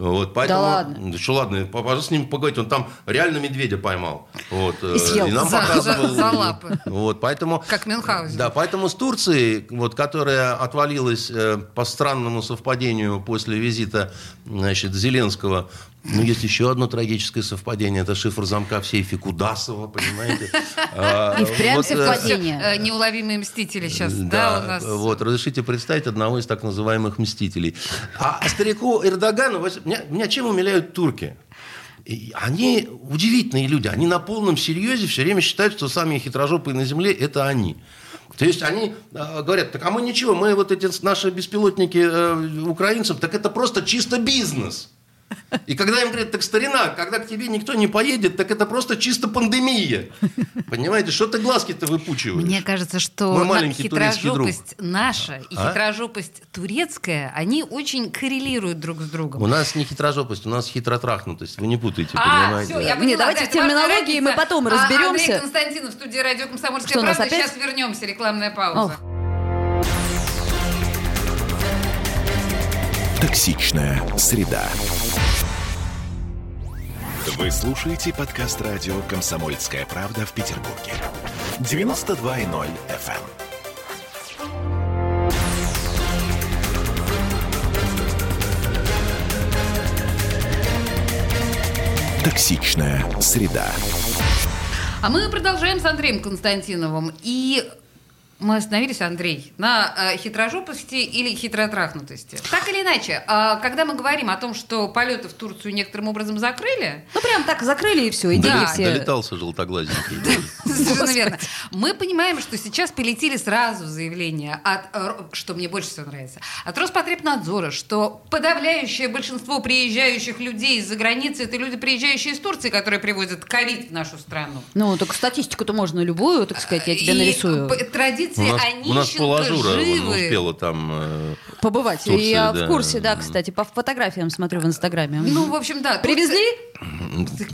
Вот, поэтому, ладно? Да что ладно, пожалуйста, с ним поговорить. Он там реально медведя поймал. Вот, И съел. нам За- показывал. за- за лапы. Вот, поэтому... Как Мюнхгаузен. Да, поэтому с Турцией, вот, которая отвалилась э, по странному совпадению после визита значит, Зеленского Ну, есть еще одно трагическое совпадение. Это шифр замка в сейфе Кудасова, понимаете? А, И впрямь э, совпадение. Э, Неуловимые мстители сейчас, да, у нас. Вот, разрешите представить одного из так называемых мстителей. А старику Эрдогану, меня, чем умиляют турки? И Они удивительные люди. Они на полном серьезе все время считают, что самые хитрожопые на земле – это они. То есть они э, говорят, так а мы ничего, мы вот эти наши беспилотники э, украинцев, так это просто чисто бизнес. И когда им говорят, так старина, когда к тебе никто не поедет, так это просто чисто пандемия. Понимаете, что ты глазки-то выпучиваешь? Мне кажется, что хитрожопость наша и А? хитрожопость турецкая, они очень коррелируют друг с другом. У нас не хитрожопость, у нас хитротрахнутость. Вы не путайте, А, понимаете? все, я поняла. Не, давайте да, в терминологии мы потом А, разберемся. Андрей Константинов, студии радио «Комсомольская Что, правда». Сейчас вернемся, рекламная пауза. Ох. Токсичная среда. Вы слушаете подкаст радио «Комсомольская правда» в Петербурге. 92.0 FM. Токсичная среда. А мы продолжаем с Андреем Константиновым. И мы остановились, Андрей, на э, хитрожопости или хитротрахнутости. Так или иначе, а, когда мы говорим о том, что полеты в Турцию некоторым образом закрыли, Ну, прям так закрыли и все, и Да. все. Долетался желтоглазенький. Совершенно верно. Мы понимаем, что сейчас полетели сразу заявления от, э, что мне больше всего нравится, от Роспотребнадзора, что подавляющее большинство приезжающих людей из-за границы это люди, приезжающие из Турции, которые привозят ковид в нашу страну. Ну, только статистику-то можно любую, так сказать, я тебе И нарисую. п- традиции У нас, у нас Онищенко Положура вон живы. успела там... э, Побывать. в Турции, я да. в курсе, да, кстати, по фотографиям смотрю в Инстаграме. Ну, в общем, да. Привезли?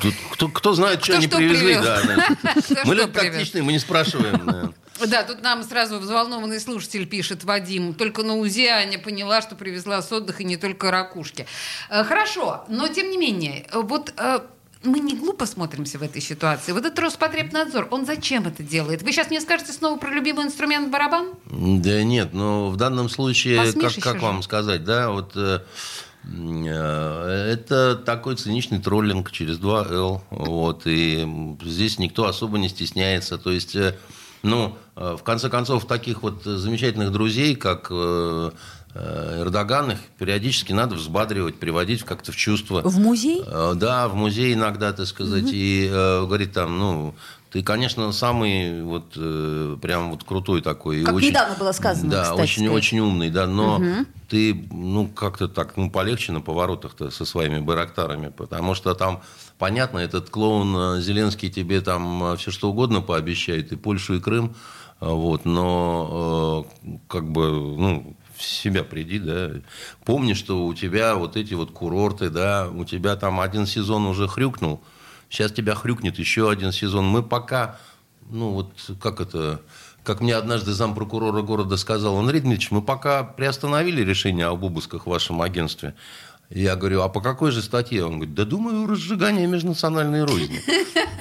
Тут кто, кто знает, что Кто они что привезли. привез. да, да. Мы люди привез. тактичные, мы не спрашиваем. да. Да, тут нам сразу взволнованный слушатель пишет, Вадим, только на УЗИ Аня поняла, что привезла с отдыха не только ракушки. Э, Хорошо, но тем не менее, вот э, мы не глупо смотримся в этой ситуации. Вот этот Роспотребнадзор, он зачем это делает? Вы сейчас мне скажете снова про любимый инструмент барабан? Да нет, но в данном случае, как, Посмешище как же. вам сказать, да, вот э, э, это такой циничный троллинг через 2Л, вот, и здесь никто особо не стесняется, то есть, э, ну, э, в конце концов, таких вот замечательных друзей, как э, Эрдоган, их периодически надо взбадривать, приводить как-то в чувство. В музей? Э, Да, в музей иногда, так сказать, и э, говорит там, ну, ты, конечно, самый вот э, прям вот крутой такой. Как очень, недавно было сказано, Да, кстати очень, очень умный, да, но ты, ну, как-то так, ну, полегче на поворотах-то со своими байрактарами, потому что там, понятно, этот клоун э, Зеленский тебе там все что угодно пообещает, и Польшу, и Крым, вот, но э, как бы, ну, в себя приди, да. Помни, что у тебя вот эти вот курорты, да, у тебя там один сезон уже хрюкнул, сейчас тебя хрюкнет еще один сезон. Мы пока, ну вот как это, как мне однажды зампрокурора города сказал, Андрей Дмитриевич, мы пока приостановили решение об обысках в вашем агентстве. Я говорю, а по какой же статье? Он говорит, да думаю, разжигание межнациональной розни.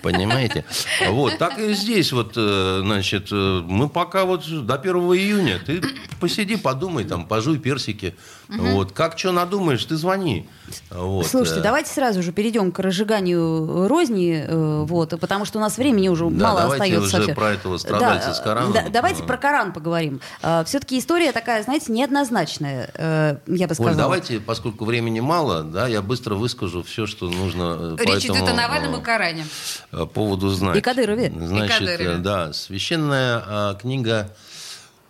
Понимаете? Вот, так и здесь вот, э, значит, э, мы пока вот до 1 июня, ты посиди, подумай, там, пожуй персики. Вот, как что надумаешь, ты звони. Вот, Слушайте, э, давайте сразу же перейдем к разжиганию розни, вот, потому что у нас времени уже Да, мало давайте остается. уже совсем. про этого страдальца с Кораном. да, давайте А. про Коран поговорим. Все-таки история такая, знаете, неоднозначная, я бы сказала. Оль, давайте, поскольку времени мало, да, я быстро выскажу все, что нужно э, по Речь идет этому, о Навальном и Коране. э, поводу знать. И Кадырове. Значит, И Кадырове. э, да, священная э, книга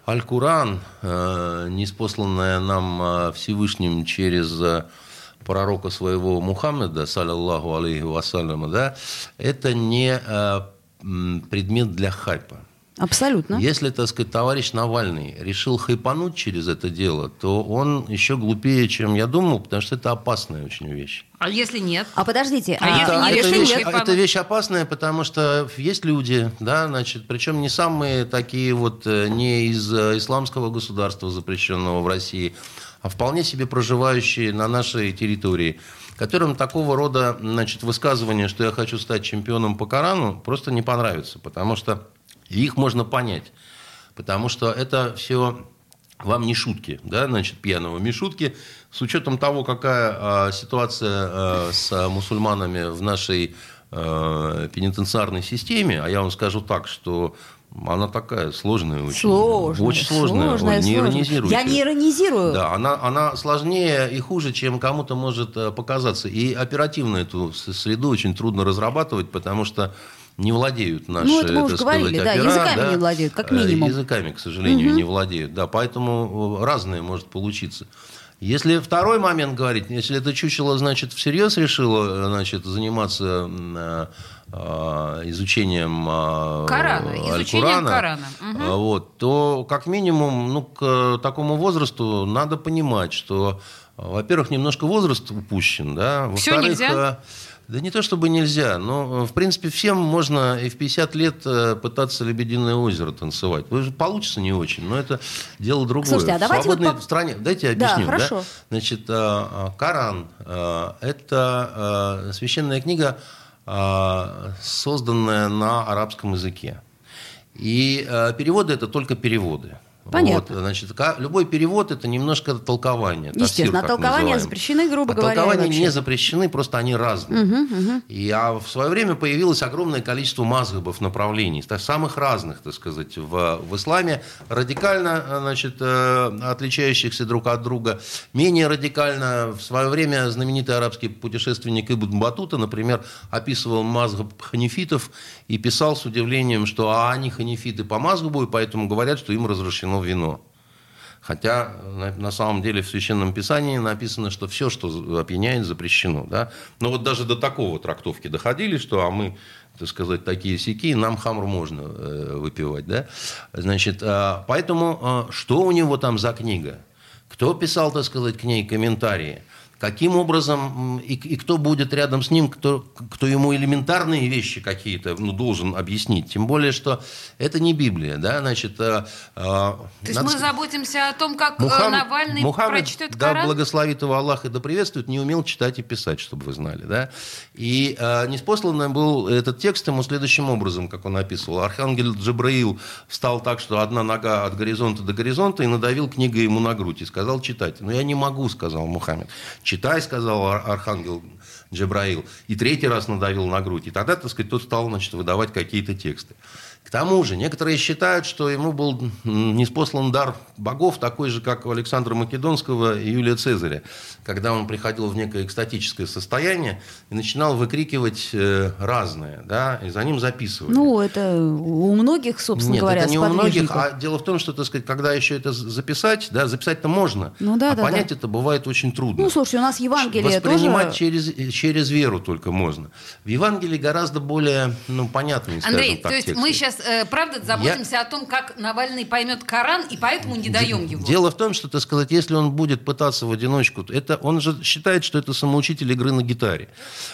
Аль-Куран, э, неспосланная нам э, Всевышним через э, пророка своего Мухаммеда, саллиллаху алейхи вассаляма, да, это не э, предмет для хайпа. Абсолютно. Если, так сказать, товарищ Навальный решил хайпануть через это дело, то он еще глупее, чем я думал, потому что это опасная очень вещь. А если нет? А подождите, А если не это, решили вещь, хайпануть? это вещь опасная, потому что есть люди, да, значит, причем не самые такие вот, э, не из э, исламского государства, запрещенного в России, а вполне себе проживающие на нашей территории, которым такого рода, значит, высказывание, что я хочу стать чемпионом по Корану, просто не понравится, потому что их можно понять, потому что это все вам не шутки, да, значит, пьяного Мишутки. С учетом того, какая а, ситуация а, с мусульманами в нашей а, пенитенциарной системе, а я вам скажу так, что она такая сложная очень. Сложная, Очень сложная. сложная, не иронизируйте. Я не иронизирую. Да, она, она сложнее и хуже, чем кому-то может э, показаться. И оперативно эту среду очень трудно разрабатывать, потому что не владеют наши, Ну, это мы уже сказать, говорили, да, опера, языками не владеют, как Э, минимум. Языками, к сожалению, не владеют. Да, поэтому э, разное может получиться. Если второй момент говорить, если это чучело, значит, всерьез решило, э, значит, заниматься изучением Корана, изучением Аль-Курана, Корана. Мгм. а, вот, то как минимум ну, к такому возрасту надо понимать, что, во-первых, немножко возраст упущен, да, во-вторых, нельзя? Да не то чтобы нельзя, но, э, в принципе, всем можно и в 50 лет э, пытаться «Лебединое озеро» танцевать. Вы же Получится не очень, но это дело другое. Слушайте, а В давайте вот свободной по- стране, дайте я Да, объясню. хорошо. Значит, а, а, Коран это священная книга, созданная на арабском языке. И э, переводы это только переводы. Понятно. Вот, значит, любой перевод это немножко толкование. Естественно, а как толкования называем. запрещены, грубо а говоря, Толкования вообще. не запрещены, просто они разные. И а в свое время появилось огромное количество мазгабов направлений, самых разных, так сказать, в, в исламе, радикально э, значит, э, отличающихся друг от друга. Менее радикально в свое время знаменитый арабский путешественник Ибн Батута, например, описывал мазгаб ханифитов и писал с удивлением, что а они ханифиты по мазгабу, и поэтому говорят, что им разрешено вино. Хотя на, самом деле в Священном Писании написано, что все, что опьяняет, запрещено. Да? Но вот даже до такого трактовки доходили, что а мы, так сказать, такие сики, нам хамру можно э, выпивать. Да? Значит, а, поэтому а, что у него там за книга? Кто писал, так сказать, к ней комментарии? Каким образом и, и кто будет рядом с ним, кто, кто ему элементарные вещи какие-то ну, должен объяснить? Тем более, что это не Библия, да, значит. а, а, То есть мы заботимся о том, как э, Мухам- Навальный Мухаммед, прочтет да Коран? благословит его Аллах и да приветствует, не умел читать и писать, чтобы вы знали. Да? И э, неспосланный был этот текст ему следующим образом, как он описывал. Архангел Джабраил встал так, что одна нога от горизонта до горизонта и надавил книгой ему на грудь и сказал читать. Но я не могу, сказал Мухаммед. Читай, сказал Ар- Архангел Джабраил. И третий раз надавил на грудь. И тогда, так сказать, тот стал значит, выдавать какие-то тексты. К тому же, некоторые считают, что ему был неспослан дар богов, такой же, как у Александра Македонского и Юлия Цезаря, когда он приходил в некое экстатическое состояние и начинал выкрикивать э, разное, да, и за ним записывали. Ну, это у многих, собственно Нет, говоря, это не у многих, а дело в том, что, так сказать, когда еще это записать, да, записать-то можно, Ну да, а да, понять да. это бывает очень трудно. Ну, слушайте, у нас Евангелие Воспринимать тоже... через, через веру только можно. В Евангелии гораздо более ну, понятный, скажем Андрей, так, то есть текст. мы сейчас, правда, заботимся о том, как Навальный поймет Коран, и поэтому не даем его. Дело в том, что, так сказать, если он будет пытаться в одиночку, то это он же считает, что это самоучитель игры на гитаре.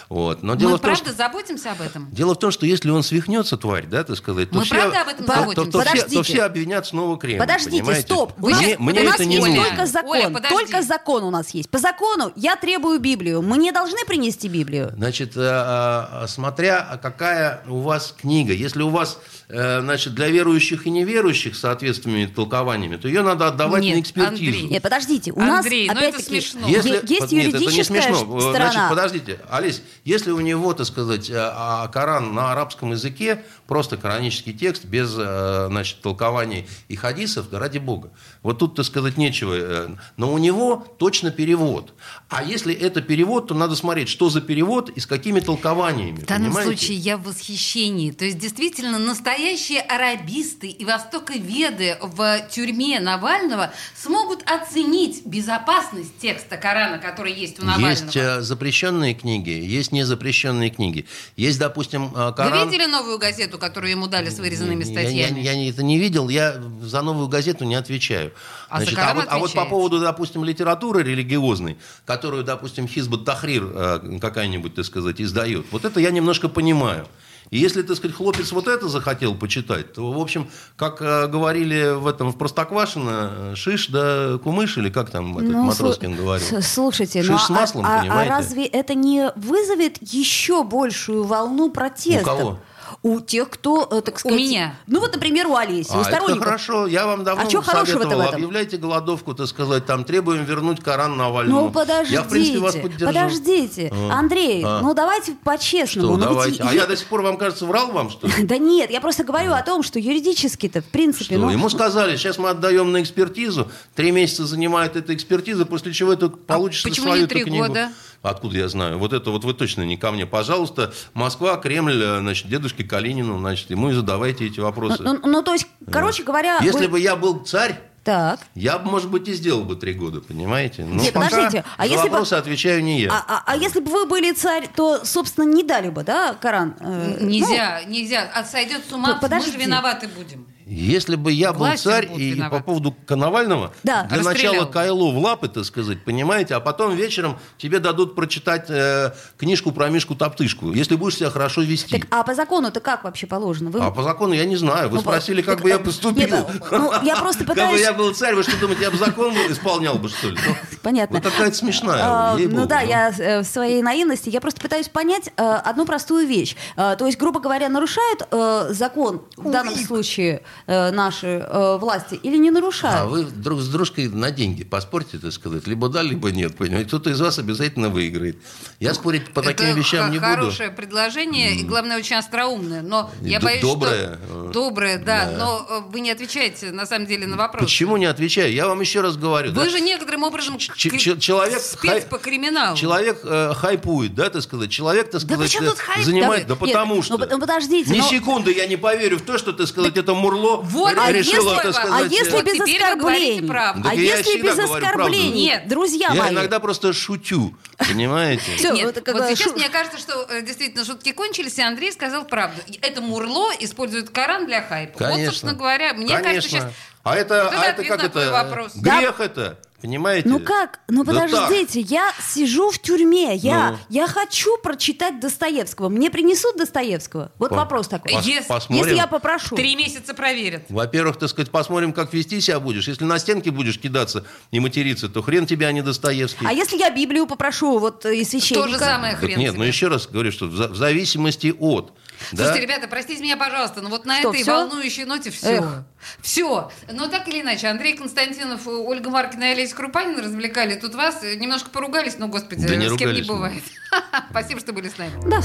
Вот. Но дело Мы в том, правда что заботимся об этом? Дело в том, что если он свихнется, тварь, да, так сказать, то Мы все, правда об этом то- то, заботимся? то все, то все обвинят снова Кремль. Подождите, понимаете? стоп. Вы мне щас- мне у нас это не есть нужно. только закон. Оля, подожди. только закон у нас есть. По закону я требую Библию. Мы не должны принести Библию. Значит, э, э, смотря какая у вас книга. Если у вас, э, значит, для верующих и неверующих с соответственными толкованиями, то ее надо отдавать Нет, на экспертизу. Андрей. Нет, подождите. У Андрей, нас, ну это опять-таки, смешно. Если, есть под- нет, это не юридическая смешно. ш- Значит, сторона. подождите, Алис, если у него, так сказать, э, а, Коран на арабском языке, просто коранический текст, без, э, значит, толкований и хадисов, да ради бога. Вот тут, так сказать, нечего. э, Но у него точно перевод. А если это перевод, то надо смотреть, что за перевод и с какими толкованиями. В данном понимаете? случае я в восхищении. То есть действительно настоящие арабисты и востоковеды в тюрьме Навального смогут оценить безопасность текста Корана, который есть у Навального. Есть э, запрещенные книги, есть незапрещенные книги. Есть, допустим, э, Вы Коран... видели новую газету, которую ему дали с вырезанными Я- статьями? Я, я это не видел, я за новую газету не отвечаю. А за Значит, Коран вот, а вот по поводу, допустим, литературы религиозной, которую, допустим, Хизбат Тахрир э, какая-нибудь, так сказать, издает, вот это я немножко понимаю. И если, так сказать, хлопец вот это захотел почитать, то, в общем, как э, говорили в этом в Простоквашино, э, шиш да кумыш, или как там этот Ну, Матроскин говорил. Слушайте, Шиш ну, с а- маслом, а, а понимаете? разве это не вызовет еще большую волну протестов? У кого? У тех, кто, э, так сказать... меня. Ну вот, например, у Олеси, у А, это сторонников. хорошо, я вам давно А хорошего-то советовал, в этом? объявляйте голодовку, так сказать, там требуем вернуть Коран Навальному. Ну, подождите, Я, в принципе, вас поддержу. подождите. А. Андрей, А. ну давайте по-честному. Что, Ну, ведь давайте. А е- я до сих пор, вам кажется, врал вам, что ли? Да нет, я просто говорю о том, что юридически-то, в принципе... Что? ну, Ему сказали, сейчас мы отдаем на экспертизу, три месяца занимает эта экспертиза, после чего это получишь А почему свою не три книгу. года? Откуда я знаю? Вот это вот вы точно не ко мне. Пожалуйста, Москва, Кремль, э, значит, дедушке Калинину, значит, ему и задавайте эти ну, вопросы. ну, ну, то есть, короче говоря... Если вы- бы я был царь, Так. я бы, может быть, и сделал бы три года, понимаете? Но Нет, пока подождите, а если бы- вопросы отвечаю не я. А, а- а если бы вы были царь, то, собственно, не дали бы, да, Коран? Э, Нельзя, нельзя. А сойдет с ума, Ну, мы же виноваты будем. Если бы я был царь, и, виноваты. по поводу Коновального, Да. для Расстрелял. начала Кайло в лапы, так сказать, понимаете, а потом вечером тебе дадут прочитать э, книжку про Мишку Топтышку, если будешь себя хорошо вести. Так, а по закону-то как вообще положено? Вы... А по закону я не знаю. Вы Ну, спросили, как так, бы я поступил. нет, ну, я просто Как бы пытаюсь- я был царь, вы что думаете, я бы закон исполнял бы, что ли? Ну, Понятно. Вы какая-то смешная. А, ну да, ну. я э, в своей наивности, я просто пытаюсь понять э, одну простую вещь. Э, то есть, грубо говоря, нарушают э, закон в данном случае э, наши э, власти или не А нарушают? вы друг с дружкой на деньги поспорьте, так сказать. Либо да, либо нет, понимаете. Кто-то из вас обязательно выиграет. Я спорить по таким Это вещам не буду. хорошее предложение, и, главное, очень остроумное. Но я д- боюсь, доброе, что... э, Доброе, да, да. Но вы не отвечаете, на самом деле, на вопрос. Почему не отвечаю? Я вам еще раз говорю. Вы да. же некоторым образом Ч- к- ч- человек спец хай- по криминалу. Человек э, хайпует, да, так сказать. Человек, так Да сказать, хайп? занимает. Да Да, вы- нет, потому ну, что. ну, подождите, Ни но- секунды я не поверю в то, что, так сказать, это Мурло Вот, р- а решило, если- а сказать. А если Вот без оскорблений? правду. Да а я если без оскорблений? Нет. Друзья Я мои. иногда просто шучу, понимаете? Всё, Нет, вот бы сейчас шу- мне кажется, что э, действительно шутки кончились, и Андрей сказал правду. Это Мурло использует Коран для хайпа. Вот, Конечно. собственно говоря, мне Конечно. кажется, сейчас... А это, Вот это а это как это? вопрос. Грех это, понимаете? Ну как? Ну Да подождите, я сижу в тюрьме, я, Ну. я хочу прочитать Достоевского. Мне принесут Достоевского? Вот По- вопрос такой. пос- Если- посмотрим. Если я попрошу. Три месяца проверят. Во-первых, так сказать, посмотрим, как вести себя будешь. Если на стенке будешь кидаться и материться, то хрен тебя, а не Достоевский. А если я Библию попрошу вот э, из священника? То же самое Так хрен нет, ну тебе. еще раз говорю, что в в зависимости от. Да? Слушайте, ребята, простите меня, пожалуйста, но вот на Что, этой всё? волнующей ноте все. Эх. Все. Но так или иначе, Андрей Константинов, Ольга Маркина и Олеся Крупанина развлекали тут вас. Немножко поругались, но, господи, Да не с кем не ругались, бывает. Спасибо, что были с нами. Да,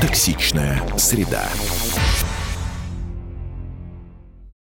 Токсичная среда.